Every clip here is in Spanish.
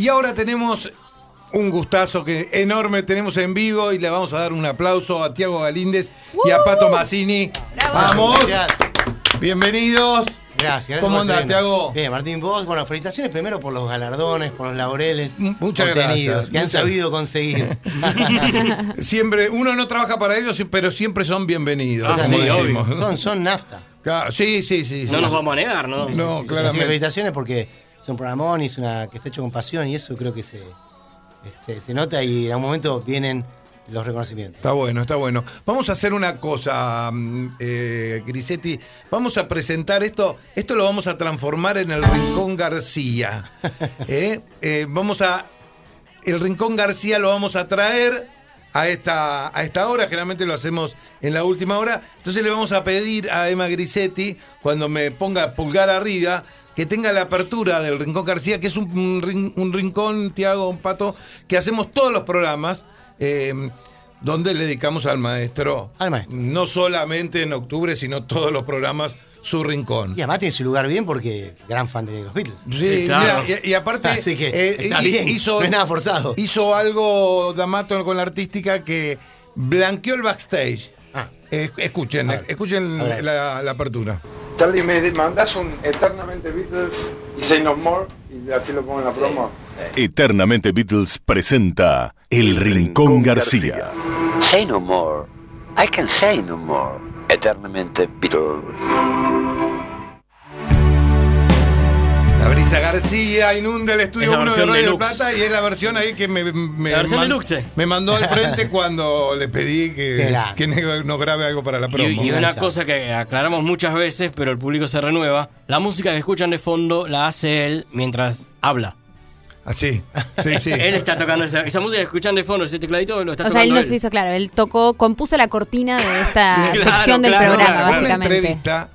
Y ahora tenemos un gustazo que enorme tenemos en vivo y le vamos a dar un aplauso a Tiago Galíndez y a Pato Mazzini. ¡Vamos! Gracias. Bienvenidos. Gracias. ¿Cómo andás. Tiago? Bien, Martín, vos, bueno, felicitaciones primero por los galardones, por los laureles muchas obtenidos, gracias. que han Muchas- sabido conseguir. Siempre, uno no trabaja para ellos, pero siempre son bienvenidos. Ah, como sí, decimos. son, son nafta. Claro, sí, sí, sí. sí. No nos vamos a negar, ¿no? No, Sí, claramente. felicitaciones porque un programón y es una que está hecho con pasión y eso creo que se, se, se nota y en algún momento vienen los reconocimientos. Está bueno, está bueno. Vamos a hacer una cosa, mm, eh, Grisetti. Vamos a presentar esto. Esto lo vamos a transformar en el Rincón García. ¿eh? Eh, vamos a. El Rincón García lo vamos a traer a esta, a esta hora. Generalmente lo hacemos en la última hora. Entonces le vamos a pedir a Emma Grisetti, cuando me ponga pulgar arriba, que tenga la apertura del Rincón García, que es un, un rin- un rincón, Tiago, un pato, que hacemos todos los programas. eh, donde le dedicamos al maestro, Al maestro. no solamente en octubre, sino todos los programas, su rincón. Y además tiene su lugar bien porque gran fan de los Beatles. Sí, Sí, claro. mira, y, y aparte Así que eh, está bien, hizo, no es nada forzado. hizo algo D'Amato con la artística que blanqueó el backstage. Eh, escuchen, escuchen la, la apertura. Charlie, me mandas un Eternamente Beatles y Say No More y así lo pongo en la promo. Eternamente Beatles presenta El Rincón García. Say no more. I can say no more. Eternamente Beatles. La brisa García inunda el estudio Es la 1 de Radio del deluxe. Plata y es la versión ahí que me, me, La versión man- deluxe. me mandó al frente cuando le pedí que, que no- nos grabe algo para la Y, promo. y una Enganchado. cosa que aclaramos muchas veces, pero el público se renueva. La música que escuchan de fondo la hace él mientras habla. Así, sí, sí. Él está tocando esa, esa música que escuchan de fondo, ese tecladito lo está O sea, tocando él nos hizo, claro, él tocó, compuso la cortina de esta Claro, sección del claro, programa, claro. Una básicamente. entrevista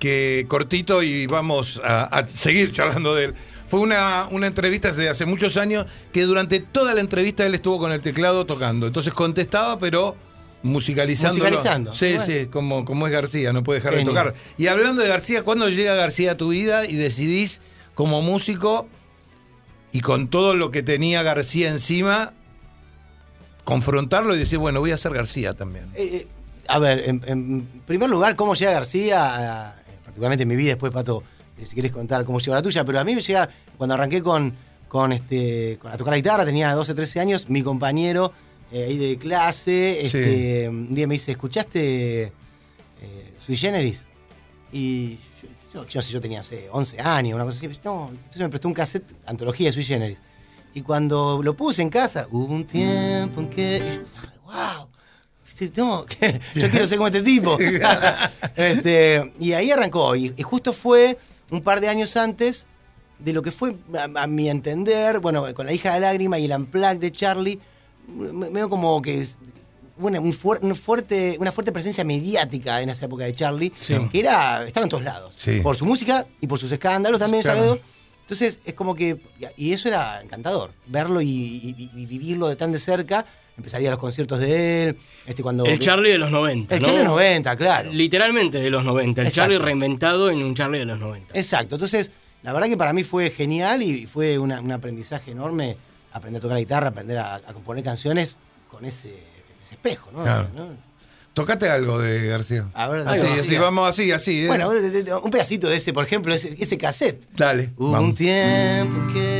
que cortito y vamos a, a seguir charlando de él. Fue una, una entrevista de hace muchos años que durante toda la entrevista él estuvo con el teclado tocando. Entonces contestaba, pero musicalizando. Musicalizando. Sí, Bueno. sí, como, como es García, no puede dejar de tocar. Y hablando de García, ¿cuándo llega García a tu vida y decidís como músico y con todo lo que tenía García encima, confrontarlo y decir, bueno, voy a ser García también? Eh, eh, a ver, en, en primer lugar, cómo llega García, a- particularmente en mi vida, después, Pato, si quieres contar cómo llegó la tuya, pero a mí me llega, cuando arranqué con, con, este, a tocar la guitarra, tenía 12, 13 años, mi compañero eh, ahí de clase, este, un día me dice, ¿escuchaste eh, Sui Generis? Y yo, yo, yo no sé, yo tenía hace 11 años, una cosa así. No, entonces me prestó un cassette, antología de Sui Generis. Y cuando lo puse en casa, hubo un tiempo en que. ¡Wow! No, yo quiero ser como este tipo. Este, y ahí arrancó. Y, y justo fue un par de años antes de lo que fue, a, a mi entender, bueno, con la hija de lágrima y el unplug de Charlie, me- veo como que es una, un fuer- un fuerte, una fuerte presencia mediática en esa época de Charlie, Sí. que era, estaba en todos lados. Sí. Por su música y por sus escándalos también, Claro. Saavedra. Entonces es como que, y eso era encantador, verlo y, y- y vivirlo de tan de cerca. Empezaría los conciertos de él, este cuando... El Charlie de los 90. El ¿no? Charlie 90, claro. Literalmente de los 90. El Exacto. Charlie reinventado en un Charlie de los 90. Exacto, entonces la verdad que para mí fue genial y fue una- un aprendizaje enorme aprender a tocar la guitarra, aprender a, a componer canciones con ese, ese espejo, ¿no? Claro. ¿No? Tocate algo de García. A ver, así, diga. vamos así, así. ¿eh? Bueno, de- de- de- un pedacito de ese, por ejemplo, ese, ese cassette. dale. Hubo vamos. un tiempo que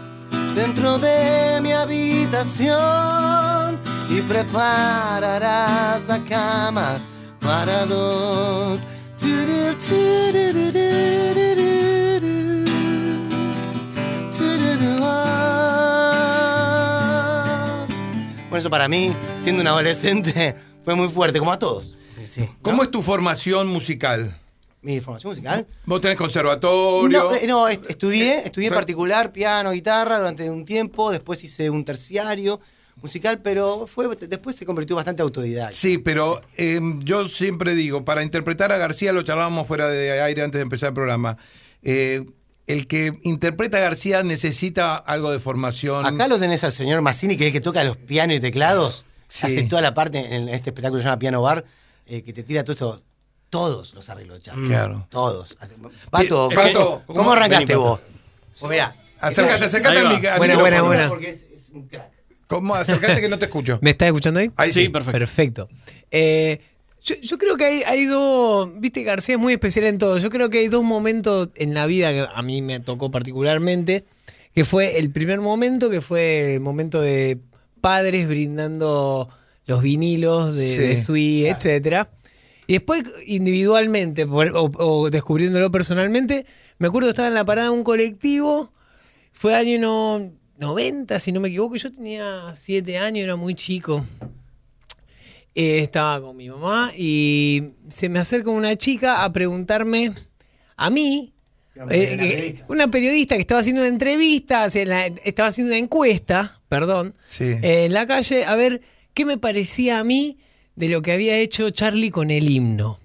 dentro de mi habitación y prepararás la cama para dos. Bueno, eso para mí, siendo un adolescente, fue muy fuerte, como a todos. Sí. ¿Cómo es tu formación musical? Mi formación musical. Vos tenés conservatorio. No, eh, no, est- estudié, estudié en Sí. particular piano, guitarra durante un tiempo, después hice un terciario musical, pero fue después se convirtió bastante autodidacta. Sí, pero eh, yo siempre digo, para interpretar a García, lo charlábamos fuera de aire antes de empezar el programa, eh, el que interpreta a García necesita algo de formación. Acá lo tenés al señor Massini, que es el que toca los pianos y teclados. Sí. Hace toda la parte en este espectáculo que se llama Piano Bar, eh, que te tira todo esto, todos los arreglos de Charlie. Claro. Todos. Pato, Bien, Pato, ¿cómo, ¿cómo- arrancaste vení, vos? Pues mirá. Acércate, acércate Ahí al va. mic- al Buena, micrófono. buena, buena. Porque es, es un crack. ¿Cómo? Acércate que no te escucho. ¿Me estás escuchando ahí? Ahí Sí, sí. perfecto. Perfecto. Eh, yo, yo creo que hay, hay dos, viste, García es muy especial en todo. Yo creo que hay dos momentos en la vida que a mí me tocó particularmente, que fue el primer momento, que fue el momento de padres brindando los vinilos de, Sí, de Sui, etcétera. Y después, individualmente, por- o, o descubriéndolo personalmente, me acuerdo estaba en la parada de un colectivo, fue año no- 90, si no me equivoco, yo tenía 7 años, era muy chico. Eh, estaba con mi mamá y se me acerca una chica a preguntarme a mí, eh, que- una periodista que estaba haciendo una entrevista, estaba haciendo una encuesta, perdón, Sí. eh, en la calle, a ver qué me parecía a mí de lo que había hecho Charlie con el himno.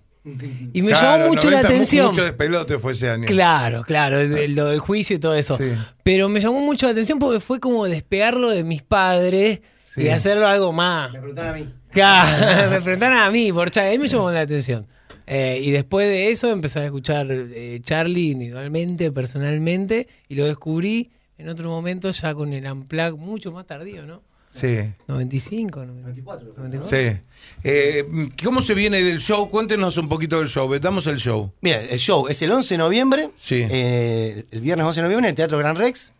Y me Claro, llamó mucho la 90, mu- atención. Mucho despelote fue ese año. Claro, claro, el- lo del juicio y todo eso. Sí. Pero me llamó mucho la atención porque fue como despegarlo de mis padres Sí. y hacerlo algo más. Me preguntaron a mí. Claro, me preguntaron a mí, por Charlie. Ahí me llamó la atención. Eh, y después de eso empecé a escuchar eh, Charlie individualmente, personalmente, y lo descubrí en otro momento ya con el Unplug mucho más tardío, ¿no? Sí. 95, 94. 94. Sí. Eh, ¿Cómo se viene el show? Cuéntenos un poquito del show. Damos el show. Mira, el show es el 11 de noviembre. Sí. eh, el viernes 11 de noviembre en el Teatro Gran Rex.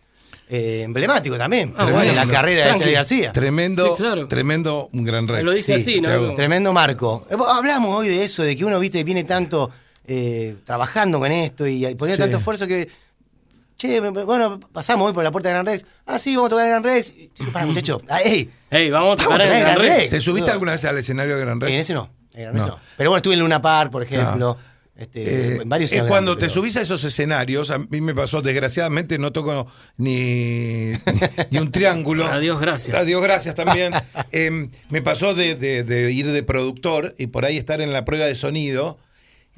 eh, emblemático también. Ah, bueno. la carrera de. Charlie García. Tremendo, Sí, claro. tremendo, un gran rex. Lo dice así, ¿no? Tremendo marco. Hablamos hoy de eso, de que uno, viste, viene tanto eh, trabajando con esto y, y poniendo Sí. tanto esfuerzo que. Che, me- bueno, pasamos hoy por la puerta de Gran Rex. Ah, sí, vamos a tocar en Gran Rex. Para, muchacho. Ah, ey, Ey, vamos a Vamos tocar a en tocar el en Gran Gran Rex. Rex. ¿Te subiste No. alguna vez al escenario de Gran Rex? en ese no. En Gran Rex No. no. Pero bueno, estuve en Luna Park, por ejemplo. Este, Eh, en varios es cuando grandes, te pero- subís a esos escenarios, a mí me pasó, desgraciadamente no toco ni, ni un triángulo. Adiós, gracias. Adiós, gracias también. Eh, me pasó de, de- de ir de productor y por ahí estar en la prueba de sonido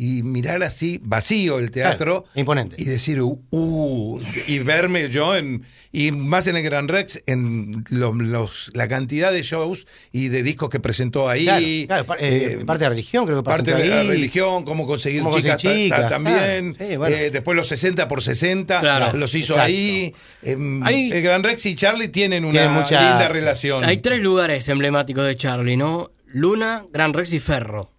y mirar así, vacío el teatro. Claro, imponente. Y decir, uh, uh, y verme yo en, y más en el Gran Rex, en lo- los, la cantidad de shows y de discos que presentó ahí. Claro, claro, par- eh, Eh, parte de la religión, creo que Parte de la ahí. religión, cómo conseguir Cómo chicas, ta- ta- también. claro. Sí, bueno. Eh, después los 60 por 60 Claro. los hizo Exacto. ahí. Em, Hay- el Gran Rex y Charlie tienen una mucha- linda relación. Hay tres lugares emblemáticos de Charlie, ¿no? Luna, Gran Rex y Ferro.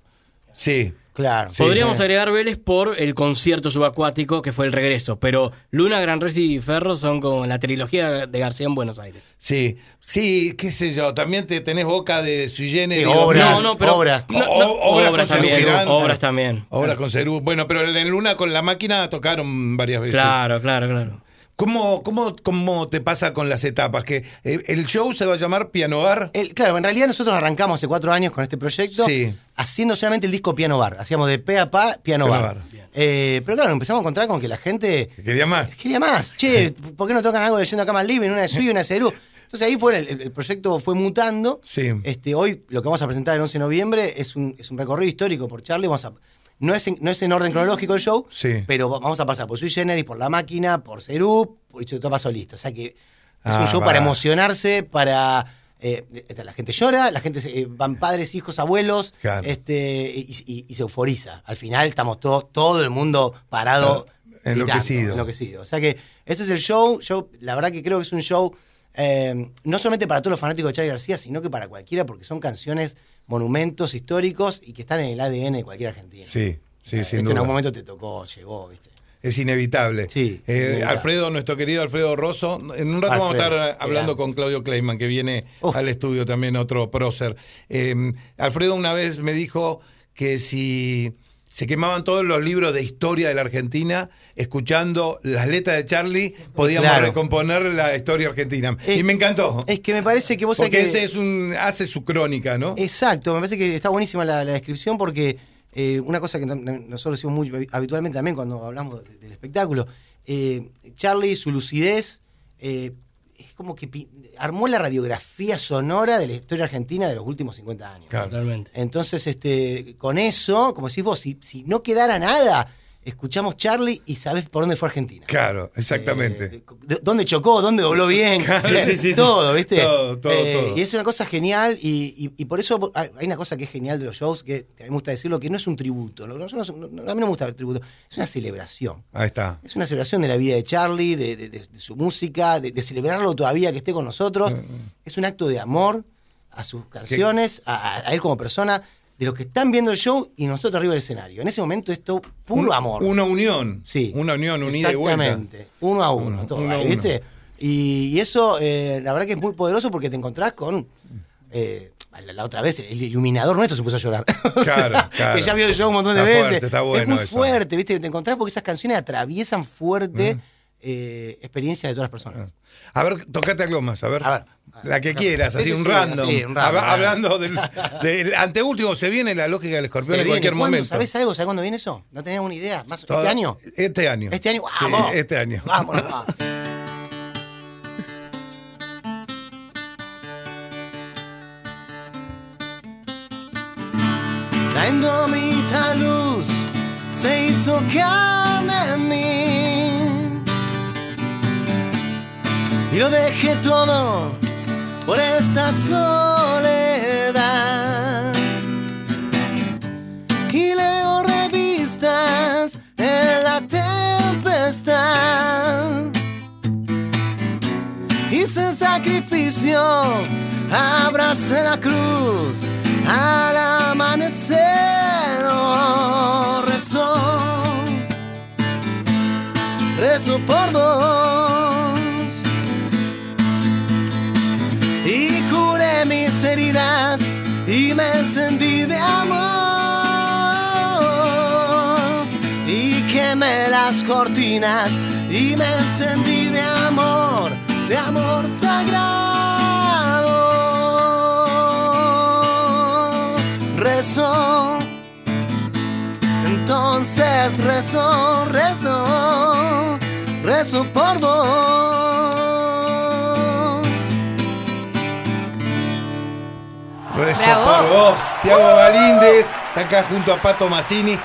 Sí. Claro. Podríamos Eh, agregar Vélez por el concierto subacuático que fue el regreso, pero Luna, Gran Rex y Ferro son como la trilogía de García en Buenos Aires. Sí, sí, qué sé yo, también te tenés boca de sui generis. Sí, obras. No, no, pero obras. no, no, O- obras obras, también, obras también. Obras con Cerú. Bueno, pero en Luna con la máquina tocaron varias veces. Claro, claro, claro. ¿Cómo, cómo, cómo te pasa con las etapas? Que eh, el show se va a llamar Piano Bar. el- claro, en realidad nosotros arrancamos hace cuatro años con este proyecto Sí. haciendo solamente el disco Piano Bar. Hacíamos de pe a pa Piano, Piano Bar. Bar. Eh, pero claro, empezamos a encontrar con que la gente ¿Quería más? quería más. Che, ¿por qué no tocan algo leyendo acá más libre, una de Sui y una de Cerú? Entonces ahí fue el proyecto fue mutando. Sí. Este, hoy lo que vamos a presentar el 11 de noviembre es un, es un recorrido histórico por Charlie. Vamos a, no, es en, no es en orden cronológico el show, Sí. pero va- vamos a pasar por Sui Generis, por La Máquina, por Cerú, por Topa Solista. O sea que es Ah, un show va. para emocionarse, para... eh, la gente llora, la gente se- eh, van padres, hijos, abuelos, Claro. este, y, y- y se euforiza. Al final estamos todos, todo el mundo parado, Ah, enloquecido. enloquecido. O sea que ese es el show. Yo la verdad que creo que es un show eh, no solamente para todos los fanáticos de Charlie García, sino que para cualquiera, porque son canciones, monumentos históricos y que están en el ADN de cualquier argentino. Sí, sí, O sea, sin esto en duda. algún momento te tocó, llegó, ¿viste? Es inevitable. Sí, Eh. Alfredo, nuestro querido Alfredo Rosso, en un rato vamos a estar hablando grande. con Claudio Kleiman, que viene Uf. al estudio también, otro prócer. Eh, Alfredo una vez me dijo que si se quemaban todos los libros de historia de la Argentina, escuchando las letras de Charlie, podíamos Claro. recomponer la historia argentina. Eh, y me encantó. Es que me parece que vos porque que- ese es un, hace su crónica, ¿no? Exacto, me parece que está buenísima la, la descripción porque eh, una cosa que no- no- nosotros decimos muy habitualmente también cuando hablamos de- del espectáculo, eh, Charlie, su lucidez, eh, es como que armó la radiografía sonora de la historia argentina de los últimos 50 años. Claro. Totalmente. Entonces, este, con eso, como decís vos, si, si no quedara nada, escuchamos Charlie y sabés por dónde fue Argentina. Claro, exactamente. Eh, de- ¿Dónde chocó? ¿Dónde dobló bien? Sí, sí, sí. Todo, ¿viste? Todo, todo, Eh, todo. Y es una cosa genial y, y- y por eso hay una cosa que es genial de los shows, que a mí me gusta decirlo, que no es un tributo. No- no- a mí no me gusta el tributo, es una celebración. Ahí está. Es una celebración de la vida de Charlie, de, de- de- de su música, de, celebrarlo todavía que esté con nosotros. Es un acto de amor a sus canciones, a él como persona, de los que están viendo el show y nosotros arriba del escenario. En ese momento es todo puro Un- amor. Una unión. Sí. Una unión unida y vuelta. Exactamente. Uno a uno, Uno, todo, uno a ahí, uno. ¿viste? Y, y eso, eh, la verdad que es muy poderoso porque te encontrás con. eh, la, la otra vez, el iluminador nuestro se puso a llorar. Sea, Claro, claro. Que ya vio el show un montón de Está veces. fuerte, está bueno es muy eso. fuerte, ¿viste? Te encontrás porque esas canciones atraviesan fuerte eh, experiencias de todas las personas. A ver, tocate algo más, a ver. A ver. La que quieras, así sí, un sí, random. sí, un random, Habla- random. hablando del, del anteúltimo, se viene la lógica del escorpión Se en cualquier ¿Cuándo? momento. ¿Sabés algo? ¿Sabés cuándo viene eso? No teníamos ni idea. ¿Más, Todo- ¿Este año? Este año. ¿Este año? Sí, ¡Vamos! este año. Vámonos, va. La indómita luz se hizo carne en mí y lo dejé todo por esta soledad y leo revistas en la tempestad. Hice sacrificio, abracé la cruz. Las cortinas y me encendí de amor, de amor sagrado. Rezo, entonces rezo, rezo, rezo por vos. Rezo Bravo. por vos, Tiago Galíndez, está acá junto a Pato Massini.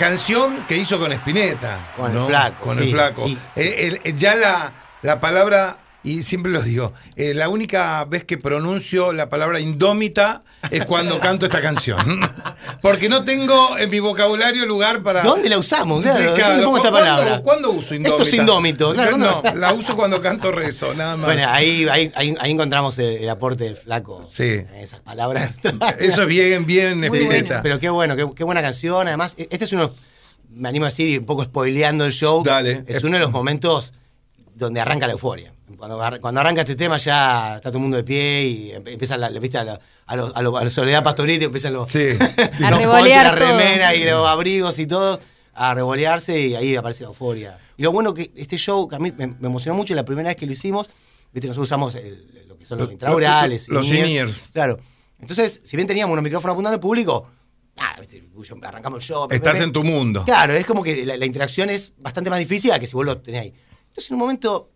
Canción que hizo con Spinetta. Con el. Flaco, Con sí. el flaco. Y- Eh, el- eh, ya la, la palabra, y siempre lo digo, eh, la única vez que pronuncio la palabra indómita es cuando canto esta canción. Porque no tengo en mi vocabulario lugar para. ¿Dónde la usamos? Claro, Sí, ¿dónde claro. pongo esta ¿Cuándo- palabra? ¿Cuándo uso indómita? Esto es indómito, claro, No, la uso cuando canto rezo, nada más. Bueno, ahí, ahí, ahí, ahí encontramos el, el aporte del flaco. Sí. En Esas palabras. Eso es bien, bien Muy Spinetta. Pero qué bueno, qué, qué buena canción. Además, e- este es uno, me animo a decir, un poco spoileando el show. Dale. Es uno de los momentos donde arranca la euforia. Cuando, ar- cuando arranca este tema ya está todo el mundo de pie y em- empiezan la, a, la, a, los- a, los- a la Soledad Pastorito empiezan los, Sí. los revolear la todo. remera y los abrigos y todo a revolearse y ahí aparece la euforia. Y lo bueno que este show, que a mí me, me emocionó mucho la primera vez que lo hicimos, ¿viste? nosotros usamos el- lo que son los Los- intraurales. los in-ears. in-ears. Claro. Entonces, si bien teníamos unos micrófonos apuntando al público, ah, ¿viste? yo- arrancamos el show. Estás me- en tu mundo. Claro, es como que la, la interacción es bastante más difícil a que si vos lo tenés ahí. Entonces, en un momento,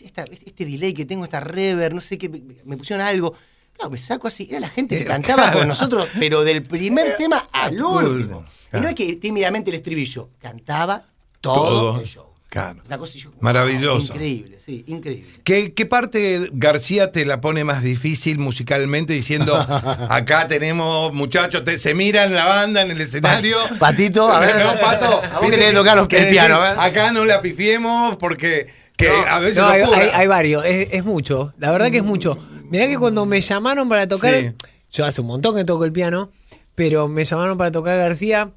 esta- este delay que tengo, esta reverb, no sé qué, me, pusieron algo. Claro, me saco así. Era la gente que Era, cantaba claro. con nosotros, pero del primer tema al último. Y no es que tímidamente el estribillo, cantaba todo, Todo. el show. Claro. Una cosa yo, wow, Maravilloso. Increíble, sí, increíble. ¿Qué, qué parte García te la pone más difícil musicalmente diciendo acá tenemos muchachos, te- se miran la banda en el escenario? Patito, a ver, no, Pato, a vos que tocar los- que el decís, piano, ver. Acá no la pifiemos porque que a veces No, hay, hay- hay varios, es, es mucho, la verdad que es mucho. Mirá que cuando me llamaron para tocar, Sí. yo hace un montón que toco el piano, pero me llamaron para tocar García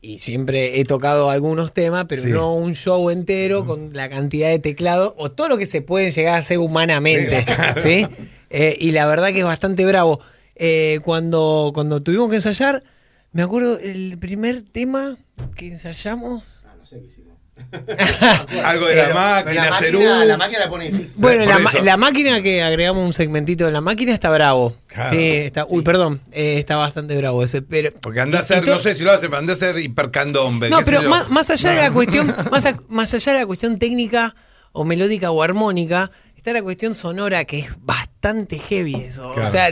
y siempre he tocado algunos temas, pero Sí. no un show entero con la cantidad de teclado o todo lo que se puede llegar a hacer humanamente, ¿sí? Eh, y la verdad que es bastante bravo. Eh, cuando, cuando tuvimos que ensayar, me acuerdo el primer tema que ensayamos. Algo de la máquina, la Cerú. máquina, la máquina la pone difícil. Bueno, la, ma- la máquina que agregamos un segmentito de la máquina está bravo. Claro. Sí, está. Uy, perdón. eh, está bastante bravo ese. Pero, Porque anda a ser, no sé si lo hace, pero anda a ser hipercandombe. No, pero más, más allá de la cuestión, más, a- más allá de la cuestión técnica o melódica o armónica, está la cuestión sonora que es bastante heavy eso. Claro. O sea,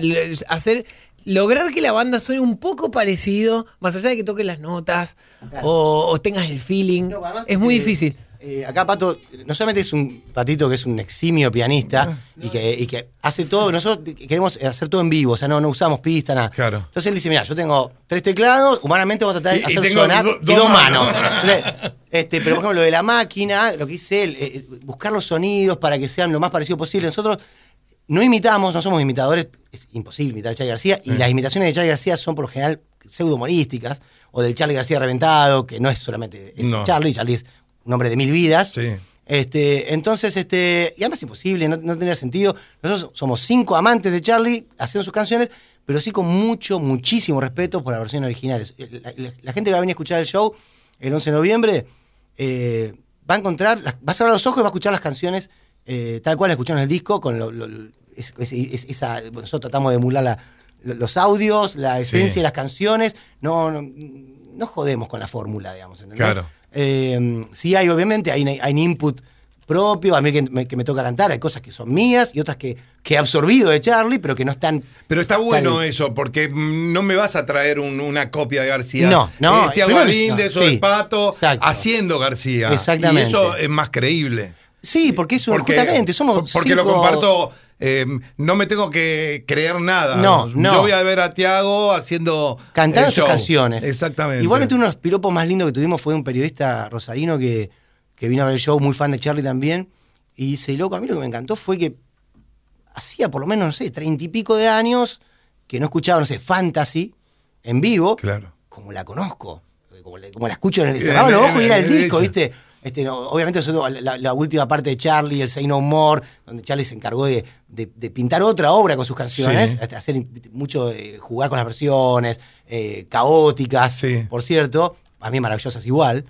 hacer lograr que la banda suene un poco parecido, más allá de que toques las notas o, o tengas el feeling, No, además, es muy eh, difícil. eh, acá Pato, no solamente es un patito que es un eximio pianista y, que, y que hace todo, nosotros queremos hacer todo en vivo, o sea, no, no usamos pista, nada. Claro. Entonces él dice, mira, yo tengo tres teclados, humanamente vos tratás de Y- y hacer sonar do- y dos dos manos. manos. Entonces, este, pero por ejemplo, lo de la máquina, lo que dice él, eh, buscar los sonidos para que sean lo más parecido posible. Nosotros no imitamos, no somos imitadores, es imposible imitar a Charlie García, y las imitaciones de Charlie García son por lo general pseudo-humorísticas, o del Charlie García reventado, que no es solamente es No. Charlie, Charlie es un hombre de mil vidas. Sí. Este, entonces, este, y además es imposible, no, no tendría sentido. Nosotros somos cinco amantes de Charlie haciendo sus canciones, pero sí con mucho, muchísimo respeto por las versiones originales. La, la- la gente que va a venir a escuchar el show el 11 de noviembre eh, va a encontrar, va a cerrar los ojos y va a escuchar las canciones eh, tal cual escucharon el disco, con lo- lo- es- es- es- esa, nosotros tratamos de emular la- lo- los audios, la esencia Sí. de las canciones, no, no, no jodemos con la fórmula, digamos. ¿entendés? Claro. Eh, sí hay, obviamente, hay, hay un input propio, a mí que me, que me toca cantar, hay cosas que son mías y otras que, que he absorbido de Charlie, pero que no están... Pero está bueno eso, porque no me vas a traer un- una copia de García. No, no, Este Aguadínez no, sí, el Pato exacto. haciendo García. Exactamente. Y eso es más creíble. Sí, porque eso Porque, justamente somos porque lo comparto. eh, no me tengo que creer nada. No, no. Yo voy a ver a Tiago haciendo. cantando el tus show. canciones. Exactamente. Igualmente uno de los piropos más lindos que tuvimos fue un periodista rosarino que, que vino a ver el show, muy fan de Charlie también, y dice, loco, a mí lo que me encantó fue que hacía por lo menos, no sé, treinta y pico de años que no escuchaba, no sé, Fantasy en vivo, Claro. como la conozco, como, le- como la escucho en el... Cerraba los ojos y era el disco. ¿viste? Este, no, obviamente eso, la, la última parte de Charlie, el Say No More, donde Charlie se encargó de, de- de pintar otra obra con sus canciones, Sí. hacer mucho, eh, jugar con las versiones, eh, caóticas, Sí. por cierto, a mí maravillosas igual,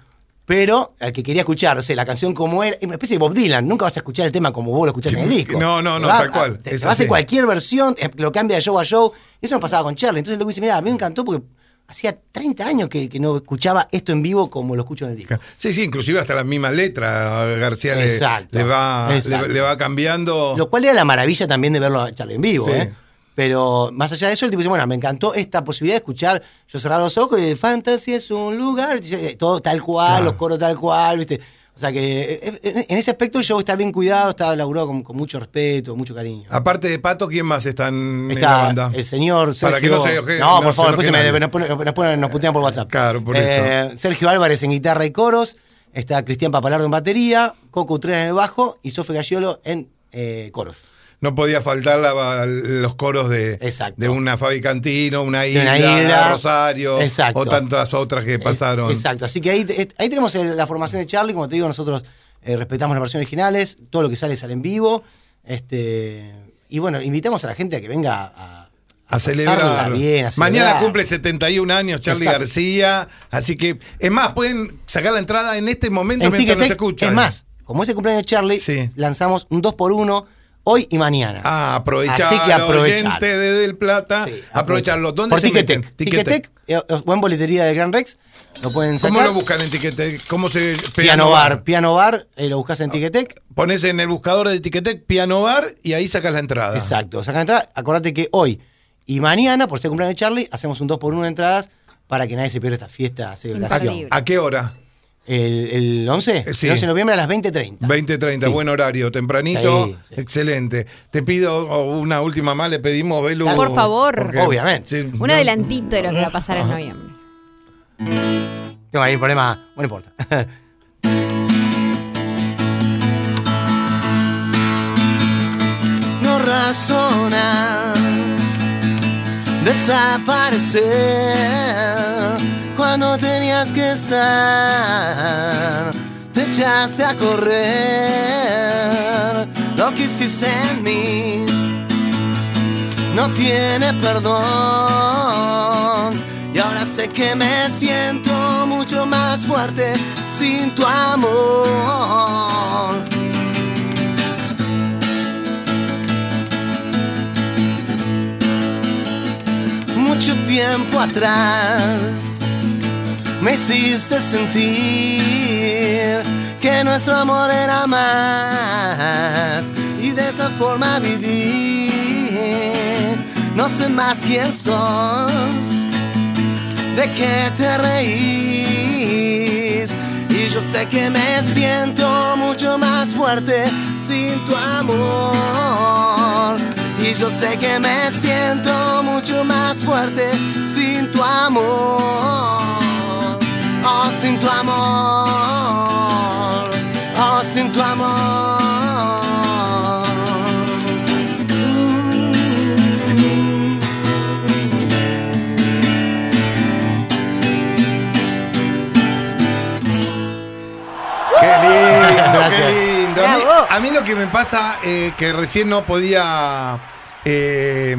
pero al que quería escuchar, o sea, la canción como era, una especie de Bob Dylan, nunca vas a escuchar el tema como vos lo escuchás en el disco. No, no, no, tal cual, a- Te, cualquier versión, lo cambia de show a show, eso me pasaba con Charlie, entonces luego dice, mira, a mí me encantó porque hacía 30 años que, que no escuchaba esto en vivo como lo escucho en el disco. Sí, sí, inclusive hasta la misma letra García le, Exacto, le va, exacto. le, le va cambiando. Lo cual era la maravilla también de verlo a Charlie en vivo, Sí. ¿eh? Pero más allá de eso, el tipo dice, bueno, me encantó esta posibilidad de escuchar, yo cerrar los ojos y Fantasy es un lugar, y todo tal cual, Claro. los coros tal cual, ¿viste? O sea que eh, en en ese aspecto el show está bien cuidado, está laburado con, con mucho respeto, mucho cariño. Aparte de Pato, ¿quién más está en, la banda? el señor Sergio. Para que no se No, no por favor, después me- nos, ponen- nos, putean por WhatsApp. Claro, por Eh, Sergio Álvarez en guitarra y coros. Está Cristian Papalardo en batería. Coco Utrera en el bajo. Y Sofía Galliolo en eh, coros. No podía faltar la- los coros de, de una Fabi Cantino, una isla, una isla. Rosario, Exacto. o tantas otras que pasaron. Exacto. Así que ahí, ahí tenemos la formación de Charlie. Como te digo, nosotros eh, respetamos las versiones originales. Todo lo que sale sale en vivo. Este, y bueno, invitamos a la gente a que venga a, celebrar. Bien, a Mañana celebrar. cumple 71 años Charlie Exacto. García. Así que, es más, pueden sacar la entrada en este momento En mientras nos escuchan. Es más, como es el cumpleaños de Charlie, Sí. lanzamos un 2x1 hoy y mañana. Ah, aprovechar, Así que aprovechar. oyente de Del Plata, Sí, aprovecharlo. ¿Dónde Por se Ticketek. eh, buen boletería del Gran Rex. Lo pueden sacar. ¿Cómo lo buscan en Ticketek? ¿Cómo se Piano Bar. Piano Bar, eh, lo buscas en Ticketek. Pones en el buscador de Ticketek Piano Bar y ahí sacas la entrada. Exacto. Sacan entrada. Acordate que hoy y mañana, por ser cumpleaños de Charlie, hacemos un 2x1 de entradas para que nadie se pierda esta fiesta, celebración. ¿A qué hora? El, el 11, Eh, sí. el 11 de noviembre a las 20.30. 20.30, Sí. buen horario, tempranito, Sí, sí. excelente. Te pido oh, una última más, le pedimos, Belu. Por favor. porque- Obviamente. Sí, Un no- adelantito de lo que va a pasar en noviembre. Tengo ahí un problema, no importa. No razona desaparecer cuando tenías que estar. Te echaste a correr, lo que hiciste en mí no tiene perdón. Y ahora sé que me siento mucho más fuerte sin tu amor. Mucho tiempo atrás me hiciste sentir que nuestro amor era más y de esa forma vivir. No sé más quién sos, de qué te reís. Y yo sé que me siento mucho más fuerte sin tu amor. Y yo sé que me siento mucho más fuerte sin tu amor. Oh, sin tu amor. Oh, sin tu amor. Qué lindo, Gracias. qué lindo. A mí, a mí lo que me pasa eh, que recién no podía eh,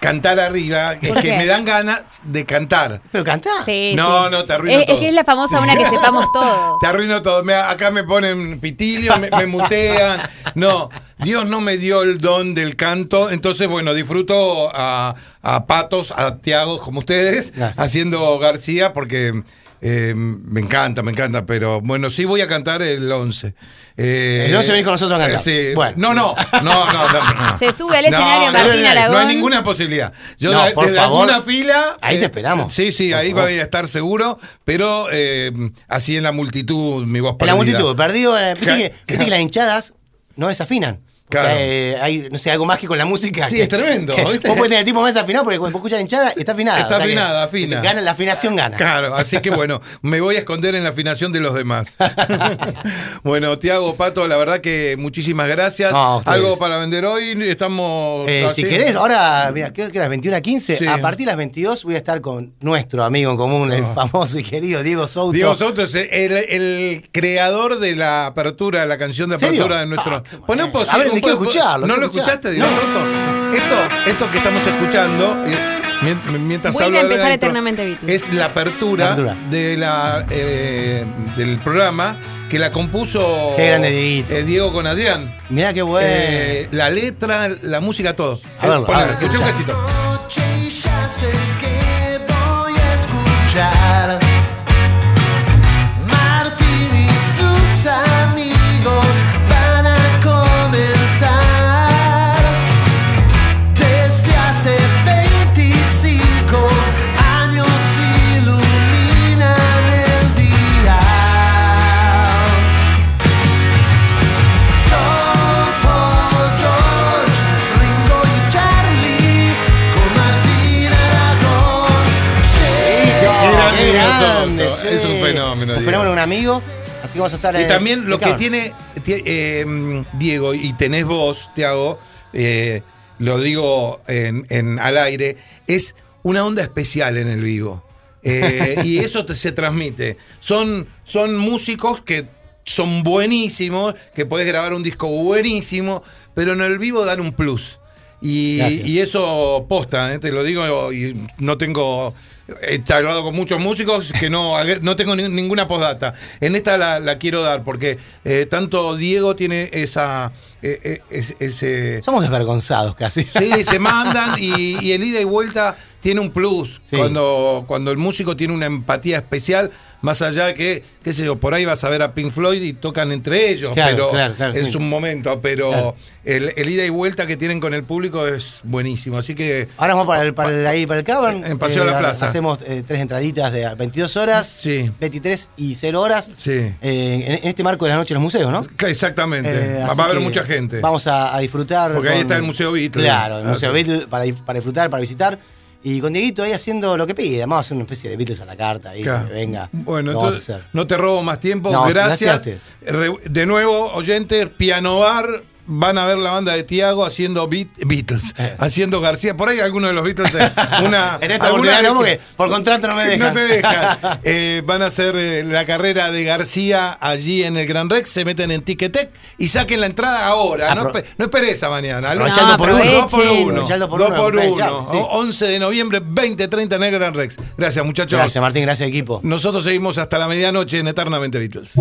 cantar arriba es ¿Por que qué? me dan ganas de cantar. Pero canta. Sí, No, sí. no, te arruino es, todo. Es que es la famosa una que sepamos todos. Te arruino todo. Me- acá me ponen pitilio, me, me mutean. No, Dios no me dio el don del canto. Entonces, bueno, disfruto a, a patos, a Tiago, como ustedes, Gracias. haciendo García, porque eh, me encanta, me encanta. Pero bueno, sí voy a cantar el 11. Eh, El 11 venís con nosotros a cantar. sí. Bueno. No, no, no, no, no, no. Se sube al escenario Martín no, Aragón. No hay ninguna posibilidad. Yo No, de- por desde favor. alguna fila. Ahí te esperamos. Sí, sí, Por ahí favor. voy a estar seguro, pero eh, así en la multitud, mi voz En la perdida. multitud, perdido. eh, viste que, que las hinchadas no desafinan. Claro. Eh, hay, no sé, algo mágico en la música. Sí, que- es tremendo, que. Vos podés tener el tipo más afinado porque cuando escuchas la hinchada está afinada. Está afinada, que- afina. Gana, la afinación gana. Claro, así que bueno, me voy a esconder en la afinación de los demás. bueno, Tiago, Pato, la verdad que muchísimas gracias. No. Algo para vender hoy, estamos... Eh, si querés, ahora, mira, creo que las 21 a 15, Sí. a partir de las 22 voy a estar con nuestro amigo en común, el famoso y querido Diego Souto. Diego Soto es el, el creador de la apertura, la canción de ¿Serio? apertura de nuestro. Ah, Poné un bueno. Quiero po- escucharlo, ¿No lo escuchaste, Diego Soto? Esto, esto que estamos escuchando, eh, mien- mientras Vuelve hablo a empezar Eternamente Beatles. Es la apertura, La apertura. de la eh, del programa que la compuso Qué grande Dieguito. eh, Diego con Adrián. Mirá qué bueno. Eh, la letra, la música, todo. A verlo, ponelo, a ver, escuchá un cachito. noche y ya sé que voy a escuchar. Así que vamos a estar Y eh, también lo que tiene tie- eh, Diego, y tenés vos, Tiago, eh, lo digo en, en- al aire, es una onda especial en el vivo. Y eso te- se transmite. Son, son músicos que son buenísimos, que podés grabar un disco buenísimo, pero en el vivo dan un plus. Y, eso posta, te lo digo, y no tengo. He hablado con muchos músicos que no, no tengo ni- ninguna postdata. En esta la, la quiero dar porque eh, tanto Diego tiene esa. eh, eh, es- ese, Somos desvergonzados casi. Sí, se mandan y, y el ida y vuelta tiene un plus. Sí. Cuando, cuando el músico tiene una empatía especial, más allá de que, qué sé yo, por ahí vas a ver a Pink Floyd y tocan entre ellos, Claro, pero claro, claro, es sí. un momento, pero el, el ida y vuelta que tienen con el público es buenísimo. Así que Ahora vamos para el, para el, ahí para el cavern. En Paseo de la Plaza. Hacemos eh, tres entraditas de 22 horas, Sí. 23 y 0 horas. Sí. Eh, en, en este marco de la noche de los museos, ¿no? Exactamente. Eh, va a haber mucha gente. Vamos a, a disfrutar. Porque ahí está el Museo Beatle. Claro, el Ah, Museo. Beatle para, para disfrutar, para visitar. Y con Dieguito ahí haciendo lo que pide. Vamos a hacer una especie de Beatles a la carta ahí. Claro. que venga. Bueno, entonces no te robo más tiempo. No, gracias. a De nuevo, oyentes, Piano Bar, van a ver la banda de Tiago haciendo Beat- Beatles, haciendo García. Por ahí alguno de los Beatles. eh, Una, En esta oportunidad no, porque por contrato no me dejan. No te dejan. Eh, van a hacer eh, la carrera de García allí en el Gran Rex, se meten en Ticketek y saquen la entrada ahora. No, Apro- no esperes a mañana. Aprovechando No, por uno. Dos por uno. Por Dos uno, por aprovechar, uno. sí. O- 11 de noviembre, 20.30 en el Gran Rex. Gracias, muchachos. Gracias, Martín, gracias, equipo. Nosotros seguimos hasta la medianoche en Eternamente Beatles.